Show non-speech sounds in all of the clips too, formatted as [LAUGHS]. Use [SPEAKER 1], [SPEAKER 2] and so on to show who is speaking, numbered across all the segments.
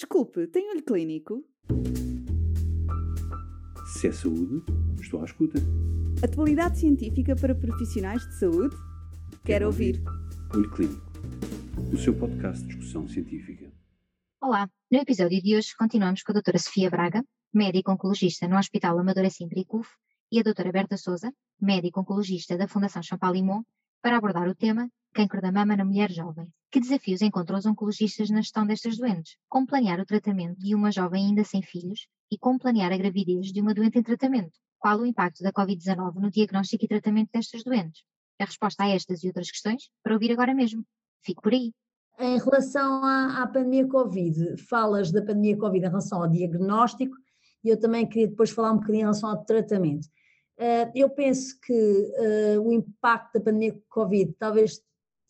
[SPEAKER 1] Desculpe, tem olho clínico?
[SPEAKER 2] Se é saúde, estou à escuta.
[SPEAKER 1] Atualidade científica para profissionais de saúde? Quero ouvir.
[SPEAKER 2] Olho Clínico, o seu podcast de discussão científica.
[SPEAKER 3] Olá, no episódio de hoje continuamos com a doutora Sofia Braga, médica oncologista no Hospital Amadora Sintra e CUF, e a doutora Berta Souza, médica oncologista da Fundação Champalimont, para abordar o tema Câncer da mama na mulher jovem. Que desafios encontram os oncologistas na gestão destas doentes? Como planear o tratamento de uma jovem ainda sem filhos e como planear a gravidez de uma doente em tratamento? Qual o impacto da Covid-19 no diagnóstico e tratamento destas doentes? A resposta a estas e outras questões para ouvir agora mesmo. Fico por aí.
[SPEAKER 4] Em relação à, à, pandemia Covid, falas da pandemia Covid em relação ao diagnóstico e eu também queria depois falar um bocadinho em relação ao tratamento. Uh, eu penso que uh, o impacto da pandemia Covid talvez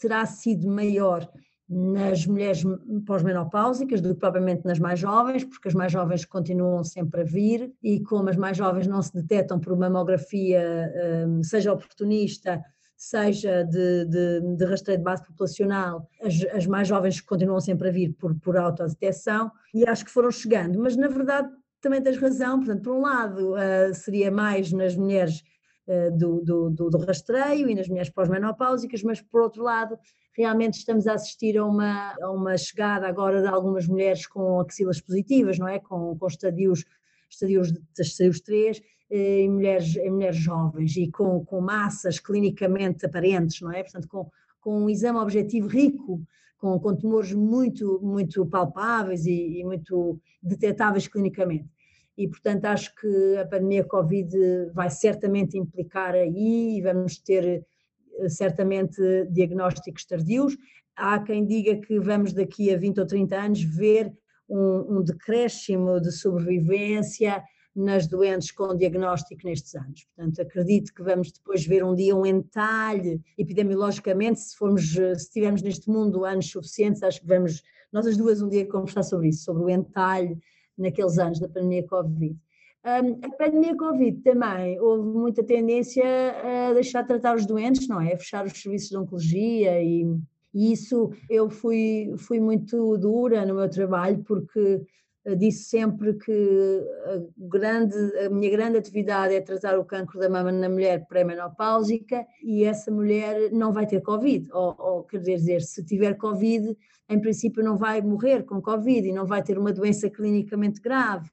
[SPEAKER 4] terá sido maior nas mulheres pós-menopáusicas do que propriamente nas mais jovens, porque as mais jovens continuam sempre a vir e como as mais jovens não se detectam por mamografia, hum, seja oportunista, seja de, de, de rastreio de base populacional, as, as, mais jovens continuam sempre a vir por, por autodetecção e acho que foram chegando, mas na verdade também tens razão, portanto, por um lado uh, seria mais nas mulheres eh, do, do, do, rastreio e nas mulheres pós-menopáusicas, mas por outro lado, realmente estamos a assistir a uma, a uma chegada agora de algumas mulheres com axilas positivas, não é? Com, com estadios, estadios, estadios 3 eh, em mulheres, em mulheres jovens e com, com massas clinicamente aparentes, não é? Portanto, com, com um exame objetivo rico, com, com tumores muito, muito palpáveis e, e muito detetáveis clinicamente e, portanto, acho que a pandemia Covid vai certamente implicar aí e vamos ter eh, certamente diagnósticos tardios. Há quem diga que vamos daqui a 20 ou 30 anos ver um, um decréscimo de sobrevivência nas doentes com diagnóstico nestes anos. Portanto, acredito que vamos depois ver um dia um entalhe epidemiologicamente, se formos, se tivermos neste mundo anos suficientes, acho que vamos, nós as duas um dia conversar sobre isso, sobre o entalhe naqueles anos da pandemia Covid. Um, a pandemia Covid também houve muita tendência a deixar de tratar os doentes, não é? A fechar os serviços de oncologia e, e isso eu fui, fui muito dura no meu trabalho porque disse sempre que a, grande, a minha grande atividade é tratar o cancro da mama na mulher pré-menopáusica e essa mulher não vai ter Covid, ou, ou quer dizer, se tiver Covid, em princípio não vai morrer com Covid e não vai ter uma doença clinicamente grave.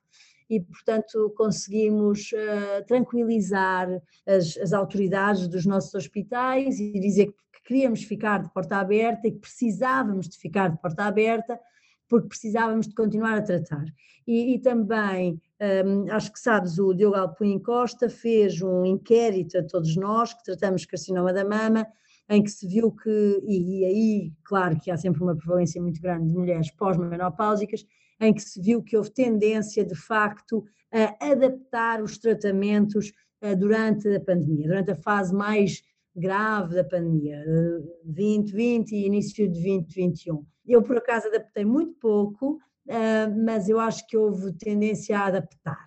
[SPEAKER 4] E, portanto, conseguimos uh, tranquilizar as, as, autoridades dos nossos hospitais e dizer que queríamos ficar de porta aberta e que precisávamos de ficar de porta aberta porque precisávamos de continuar a tratar. E, e também, um, acho que sabes, o Diogo Alpuim Costa fez um inquérito a todos nós que tratamos carcinoma da mama, em que se viu que, e, e aí, claro que há sempre uma prevalência muito grande de mulheres pós-menopáusicas, em que se viu que houve tendência, de facto, a adaptar os tratamentos uh, durante a pandemia, durante a fase mais grave da pandemia, 2020 e início de 2021. Eu, por acaso, adaptei muito pouco, ah, mas eu acho que houve tendência a adaptar.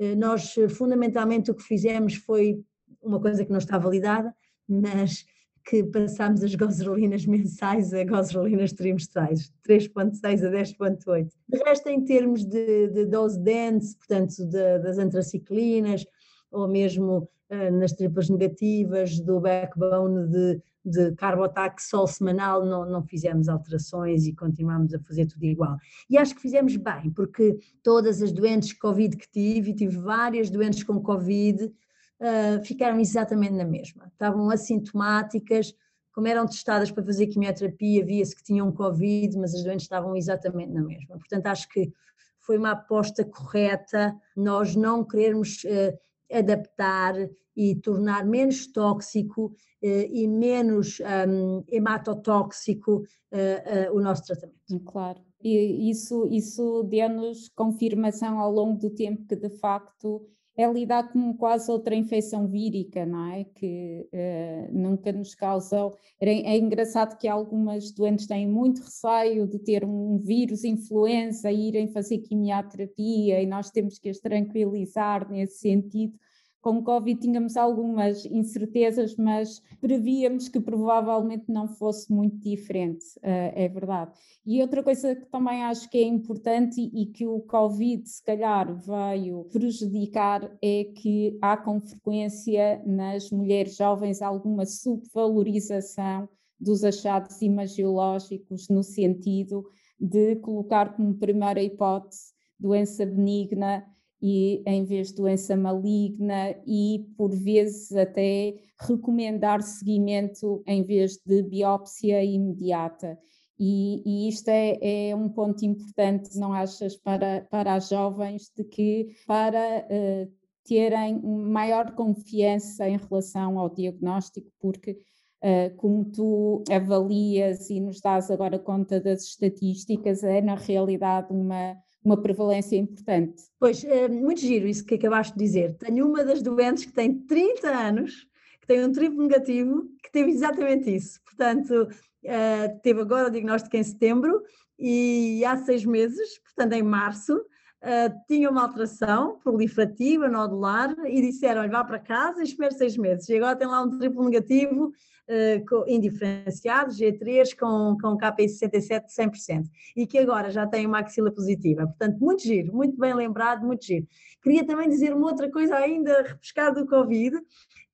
[SPEAKER 4] Ah, nós, fundamentalmente, o que fizemos foi uma coisa que não está validada, mas que passámos as [LAUGHS] gozerolinas mensais a gozerolinas trimestrais, 3.6 a 10.8. De resto, em termos de, de dose dense, portanto, de, das antraciclinas, ou mesmo uh, nas triplas negativas do backbone de, de carbotaxol semanal, não, não fizemos alterações e continuamos a fazer tudo igual. E acho que fizemos bem, porque todas as doentes Covid que tive, e tive várias doentes com Covid, uh, ficaram exatamente na mesma. Estavam assintomáticas, como eram testadas para fazer quimioterapia, via-se que tinham Covid, mas as doentes estavam exatamente na mesma. Portanto, acho que foi uma aposta correta nós não querermos uh, adaptar e tornar menos tóxico eh, e menos um, hematotóxico uh, uh, o nosso tratamento.
[SPEAKER 5] Claro, e isso, isso deu-nos confirmação ao longo do tempo que de facto é lidar com quase outra infecção vírica, não é? Que uh, nunca nos causou. É, é, engraçado que algumas doentes têm muito receio de ter um vírus influenza, irem fazer quimioterapia e nós temos que as tranquilizar nesse sentido, com Covid tínhamos algumas incertezas, mas prevíamos que provavelmente não fosse muito diferente, uh, é verdade. E outra coisa que também acho que é importante e que o Covid se calhar veio prejudicar é que há com frequência nas mulheres jovens alguma subvalorização dos achados imagiológicos no sentido de colocar como primeira hipótese doença benigna e em vez de doença maligna e por vezes até recomendar seguimento em vez de biópsia imediata. E, e isto é, é, um ponto importante, não achas, para, para as jovens, de que para uh, terem maior confiança em relação ao diagnóstico, porque uh, como tu avalias e nos dás agora conta das estatísticas, é na realidade uma uma prevalência importante.
[SPEAKER 4] Pois, é muito giro isso que acabaste de dizer. Tenho uma das doentes que tem 30 anos, que tem um triplo negativo, que teve exatamente isso. Portanto, uh, teve agora o diagnóstico em setembro e há seis meses, portanto em março, uh, tinha uma alteração proliferativa, nodular, e disseram-lhe vá para casa e espere seis meses. E agora tem lá um triplo negativo uh, indiferenciado, G3, com, com KPI 67 de 100%, e que agora já tem uma axila positiva. Portanto, muito giro, muito bem lembrado, muito giro. Queria também dizer uma outra coisa ainda repescar do Covid,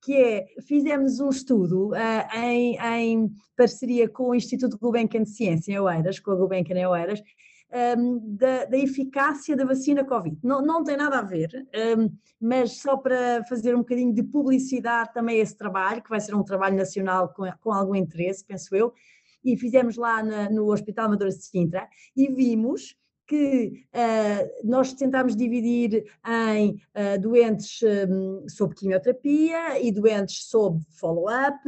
[SPEAKER 4] que é, fizemos um estudo uh, em, em, parceria com o Instituto Gulbenkian de Ciência em Oeiras, com a Gulbenkian em Oeiras, um, da, da, eficácia da vacina Covid. Não, não tem nada a ver, um, mas só para fazer um bocadinho de publicidade também esse trabalho, que vai ser um trabalho nacional com, com algum interesse, penso eu, e fizemos lá na, no Hospital Amadora de Sintra e vimos que uh, nós tentámos dividir em uh, doentes um, sob quimioterapia e doentes sob follow-up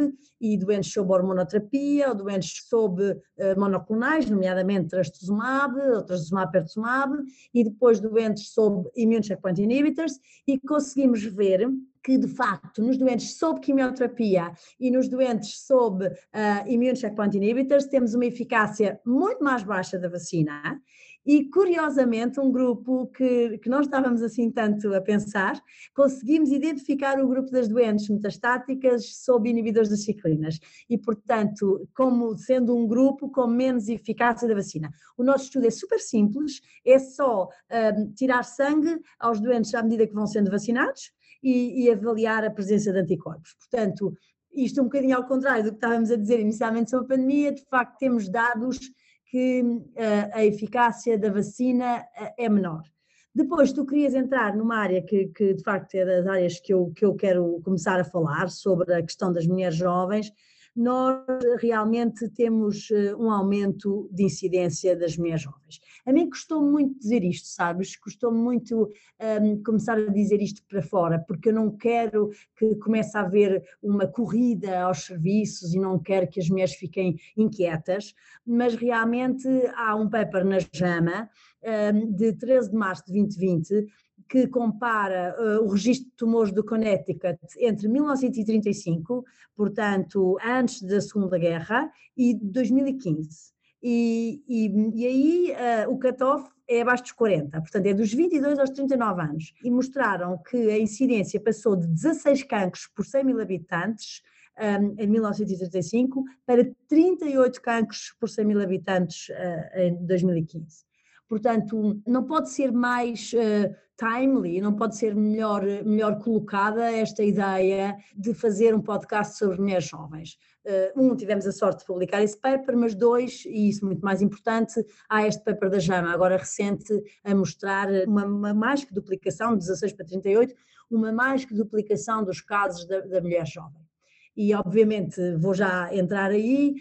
[SPEAKER 4] e doentes sob hormonoterapia ou doentes sob uh, monoclonais, nomeadamente trastuzumab ou trastuzumab pertuzumab e depois doentes sob immune checkpoint inhibitors. E conseguimos ver que, de facto, nos doentes sob quimioterapia e nos doentes sob uh, immune checkpoint inhibitors, temos uma eficácia muito mais baixa da vacina e curiosamente um grupo que, que não estávamos assim tanto a pensar, conseguimos identificar o grupo das doentes metastáticas sob inibidores das ciclinas e portanto como sendo um grupo com menos eficácia da vacina. O nosso estudo é super simples, é só um, tirar sangue aos doentes à medida que vão sendo vacinados e, e avaliar a presença de anticorpos. Portanto, isto um bocadinho ao contrário do que estávamos a dizer inicialmente sobre a pandemia, de facto temos dados que uh, a eficácia da vacina uh, é menor. Depois, tu querias entrar numa área que, que, de facto é das áreas que eu, que eu quero começar a falar, sobre a questão das mulheres jovens, nós realmente temos eh, um aumento de incidência das mulheres jovens. A mim custou muito dizer isto, sabes? Custou muito um, começar a dizer isto para fora, porque eu não quero que comece a haver uma corrida aos serviços e não quero que as mulheres fiquem inquietas, mas realmente há um paper na JAMA um, de 13 de março de 2020 que compara uh, o registro de tumores do Connecticut entre 1935, portanto, antes da Segunda Guerra, e 2015. E, e, e aí uh, o cutoff é abaixo dos 40, portanto é dos 22 aos 39 anos. E mostraram que a incidência passou de 16 cancros por 100 mil habitantes um, em 1935 para 38 cancros por 100 mil habitantes uh, em 2015. Portanto, não pode ser mais uh, timely, não pode ser melhor, melhor colocada esta ideia de fazer um podcast sobre mulheres jovens. Uh, um, tivemos a sorte de publicar esse paper, mas dois, e isso muito mais importante, há este paper da JAMA, agora recente, a mostrar uma, uma mais que duplicação, de 16 para 38, uma mais que duplicação dos casos da, da mulher jovem. E obviamente vou já entrar aí.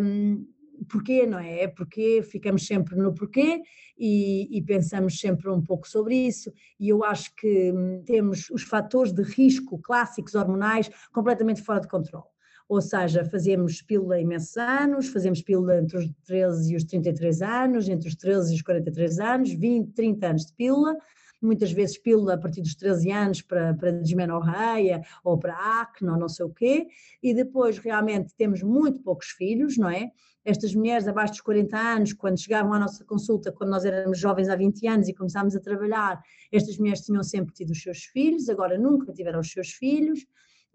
[SPEAKER 4] Um, porquê, não é? É porque ficamos sempre no porquê e, e, pensamos sempre um pouco sobre isso, e eu acho que hum, temos os fatores de risco clássicos hormonais completamente fora de controle. Ou seja, fazemos pílula imensos anos, fazemos pílula entre os 13 e os 33 anos, entre os 13 e os 43 anos, 20, 30 anos de pílula, muitas vezes pílula a partir dos 13 anos para, para desmenorreia ou para acne ou não sei o quê, e depois realmente temos muito poucos filhos, não é? Estas mulheres abaixo dos 40 anos, quando chegavam à nossa consulta, quando nós éramos jovens há 20 anos e começámos a trabalhar, estas mulheres tinham sempre tido os seus filhos, agora nunca tiveram os seus filhos,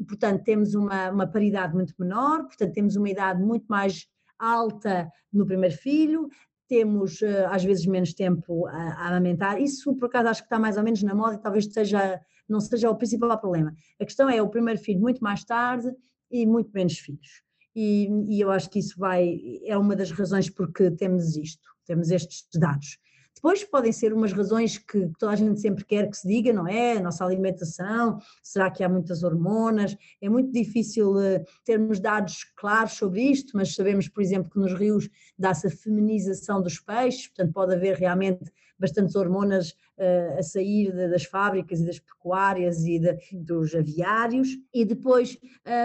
[SPEAKER 4] portanto temos uma, uma paridade muito menor, portanto temos uma idade muito mais alta no primeiro filho, temos eh, às vezes menos tempo a, a amamentar. Isso, por acaso, acho que está mais ou menos na moda e talvez seja, não seja o principal problema. A questão é o primeiro filho muito mais tarde e muito menos filhos. E, e eu acho que isso vai, é uma das razões porque temos isto, temos estes dados. Depois podem ser umas razões que toda a gente sempre quer que se diga, não é? A nossa alimentação, será que há muitas hormonas? É muito difícil uh, termos dados claros sobre isto, mas sabemos, por exemplo, que nos rios dá-se a feminização dos peixes, portanto pode haver realmente bastantes hormonas uh, a sair de, das fábricas e das pecuárias e de, dos aviários. E depois,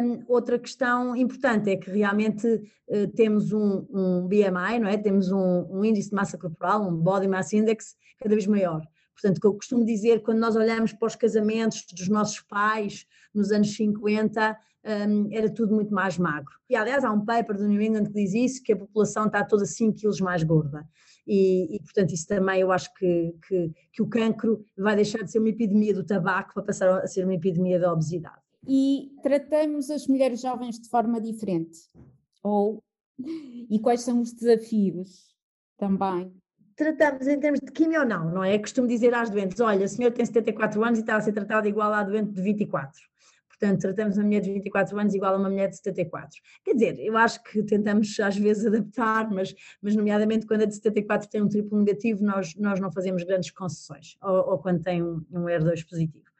[SPEAKER 4] um, outra questão importante é que realmente uh, temos um, um, BMI, não é? Temos um, um índice de massa corporal, um Body Mass Index cada vez maior. Portanto, que eu costumo dizer, quando nós olhamos para os casamentos dos nossos pais nos anos 50, um, era tudo muito mais magro. E aliás, há um paper do New England que diz isso, que a população está toda 5 quilos mais gorda e, e, portanto isso também eu acho que, que, que o cancro vai deixar de ser uma epidemia do tabaco para passar a ser uma epidemia da obesidade.
[SPEAKER 5] E tratamos as mulheres jovens de forma diferente? Ou e quais são os desafios também?
[SPEAKER 4] Tratamos em termos de quimio ou não, não é? Costumo dizer às doentes: olha, o senhor tem 74 anos e está a ser tratado igual à doente de 24. Portanto, tratamos uma mulher de 24 anos igual a uma mulher de 74. Quer dizer, eu acho que tentamos às vezes adaptar, mas, mas nomeadamente quando a de 74 tem um triplo negativo, nós, nós não fazemos grandes concessões, ou, ou quando tem um, um R2 positivo.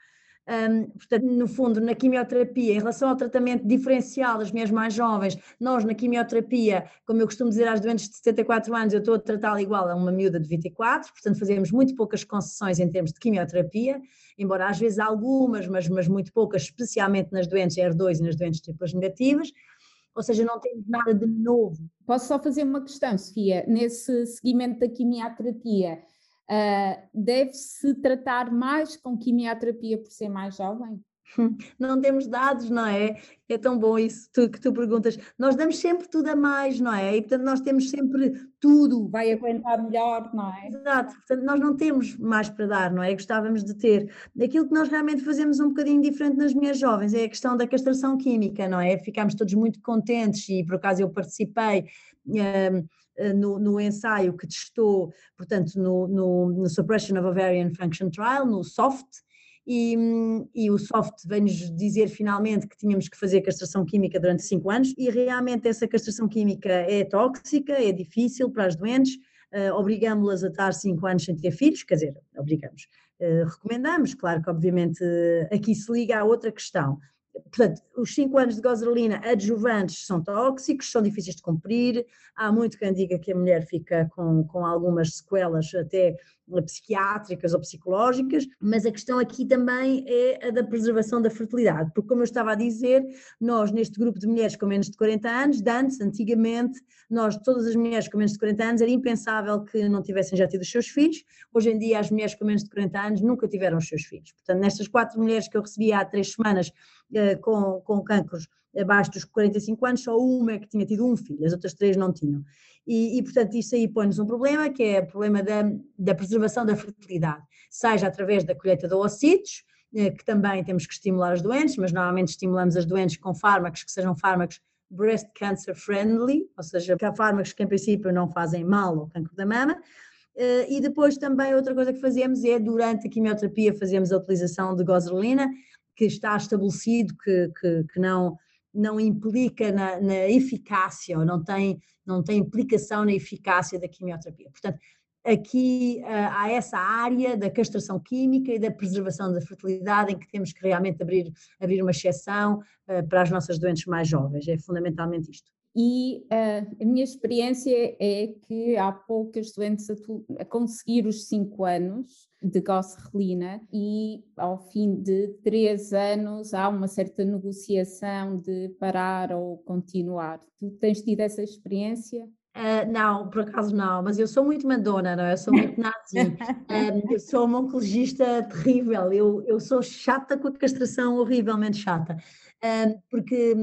[SPEAKER 4] Um, portanto, no fundo, na quimioterapia, em relação ao tratamento diferencial das mulheres mais jovens, nós na quimioterapia, como eu costumo dizer às doentes de 74 anos, eu estou a tratá-la igual a uma miúda de 24, portanto fazemos muito poucas concessões em termos de quimioterapia, embora às vezes algumas, mas, mas muito poucas, especialmente nas doentes R2 e nas doentes triplas negativas, ou seja, não temos nada de novo.
[SPEAKER 5] Posso só fazer uma questão, Sofia? Nesse seguimento da quimioterapia, Uh, Deve-se tratar mais com quimioterapia por ser mais jovem? [LAUGHS]
[SPEAKER 4] Não temos dados, não é? É tão bom isso tu, que tu perguntas. Nós damos sempre tudo a mais, não é? E portanto nós temos sempre tudo.
[SPEAKER 5] Vai aguentar melhor, não é?
[SPEAKER 4] Exato, portanto nós não temos mais para dar, não é? Gostávamos de ter. Aquilo que nós realmente fazemos um bocadinho diferente nas minhas jovens é a questão da castração química, não é? Ficámos todos muito contentes e por acaso eu participei. Um, no, no, ensaio que testou, portanto, no, no, no, Suppression of Ovarian Function Trial, no SOFT, e, e o SOFT vem-nos dizer finalmente que tínhamos que fazer castração química durante 5 anos, e realmente essa castração química é tóxica, é difícil para as doentes, uh, obrigamos-las a estar 5 anos sem ter filhos, quer dizer, obrigamos. Uh, recomendamos, claro que obviamente aqui se liga a outra questão, Portanto, os 5 anos de gozerolina adjuvantes são tóxicos, são difíceis de cumprir. Há muito quem diga que a mulher fica com, com algumas sequelas até psiquiátricas ou psicológicas, mas a questão aqui também é a da preservação da fertilidade, porque como eu estava a dizer, nós neste grupo de mulheres com menos de 40 anos, de antes, antigamente, nós, todas as mulheres com menos de 40 anos, era impensável que não tivessem já tido os seus filhos, hoje em dia as mulheres com menos de 40 anos nunca tiveram os seus filhos, portanto nestas quatro mulheres que eu recebi há três semanas eh, com, com cancros abaixo dos 45 anos, só uma é que tinha tido um filho, as outras três não tinham. E, e portanto, isso aí põe-nos um problema, que é o problema da, da preservação da fertilidade, seja através da colheita de oocitos, eh, que também temos que estimular as doentes, mas normalmente estimulamos as doentes com fármacos que sejam fármacos breast cancer friendly, ou seja, que há fármacos que em princípio não fazem mal ao cancro da mama, eh, e depois também outra coisa que fazemos é, durante a quimioterapia, fazemos a utilização de gozerolina, que está estabelecido que, que, que não, não implica na, na, eficácia ou não tem, não tem implicação na eficácia da quimioterapia. Portanto, aqui uh, há essa área da castração química e da preservação da fertilidade em que temos que realmente abrir, abrir uma exceção uh, para as nossas doentes mais jovens, é fundamentalmente isto
[SPEAKER 5] e uh, a minha experiência é que há poucas doentes a, a conseguir os 5 anos de gosserlina e ao fim de 3 anos há uma certa negociação de parar ou continuar. Tu tens tido essa experiência?
[SPEAKER 4] Uh, não, por acaso não, mas eu sou muito mandona, não é? Eu sou muito nazi. [LAUGHS] Um, eu sou uma oncologista terrível, eu, eu sou chata com a castração, horrivelmente chata. Um, porque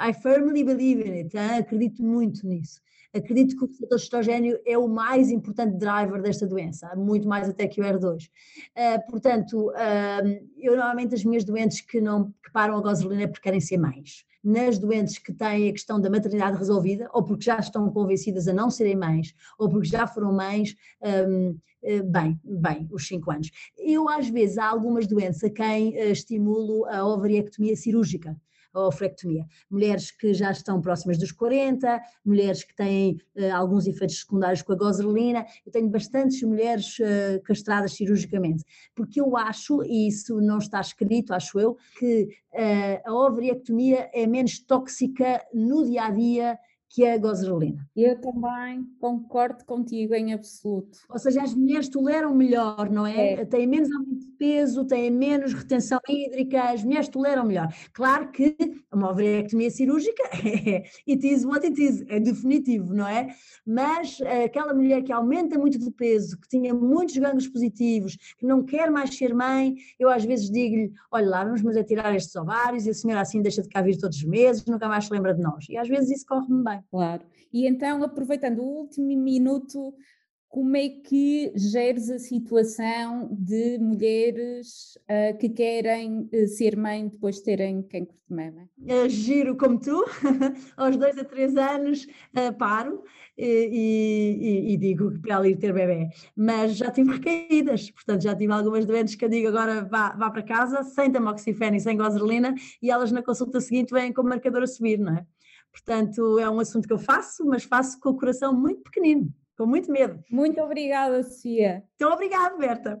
[SPEAKER 4] I firmly believe in it, hein? acredito muito nisso. Acredito que o receptor estrogênio é o mais importante driver desta doença, muito mais até que o R2. Uh, ah, portanto, uh, eu normalmente as minhas doentes que não que param a gasolina é porque querem ser mães. Nas doentes que têm a questão da maternidade resolvida, ou porque já estão convencidas a não serem mães, ou porque já foram mães, um, ah, bem, bem, os 5 anos. Eu, às vezes, há algumas doenças a quem estimulo a ovariectomia cirúrgica a ofrectomia. Mulheres que já estão próximas dos 40, mulheres que têm uh, alguns efeitos secundários com a gozerolina. Eu tenho bastantes mulheres uh, castradas cirurgicamente, porque eu acho, e isso não está escrito, acho eu, que uh, a ovariectomia é menos tóxica no dia a dia que é a gozerolina.
[SPEAKER 5] Eu também concordo contigo em absoluto.
[SPEAKER 4] Ou seja, as mulheres toleram melhor, não é? é. Têm menos aumento de peso, têm menos retenção hídrica, as mulheres toleram melhor. Claro que uma ovariectomia cirúrgica [LAUGHS] é it is what it is, é definitivo, não é? Mas aquela mulher que aumenta muito de peso, que tinha muitos ganhos positivos, que não quer mais ser mãe, eu às vezes digo-lhe, olha lá, vamos mas é tirar estes ovários e a senhora assim deixa de cá vir todos os meses, nunca mais se lembra de nós. E às vezes isso corre-me bem.
[SPEAKER 5] Claro. E então, aproveitando o último minuto, como é que geres a situação de mulheres uh, que querem uh, ser mãe depois de terem cancro de mama?
[SPEAKER 4] Uh, giro como tu, [LAUGHS] aos dois a três anos uh, paro e, e, e, digo que para ir ter bebê, mas já tive recaídas, portanto já tive algumas doentes que eu digo agora vá, vá para casa sem tamoxifeno e sem gozerolina e elas na consulta seguinte vêm com o marcador a subir, não é? Portanto, é um assunto que eu faço, mas faço com o coração muito pequenino, com muito medo.
[SPEAKER 5] Muito obrigada, Sofia.
[SPEAKER 4] Então, obrigada, Berta.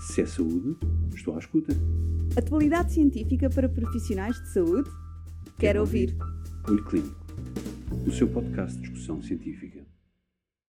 [SPEAKER 2] Se é saúde, estou à escuta.
[SPEAKER 1] Atualidade científica para profissionais de saúde? Quero, Quero ouvir.
[SPEAKER 2] ouvir. Olho Clínico, o seu podcast de discussão científica.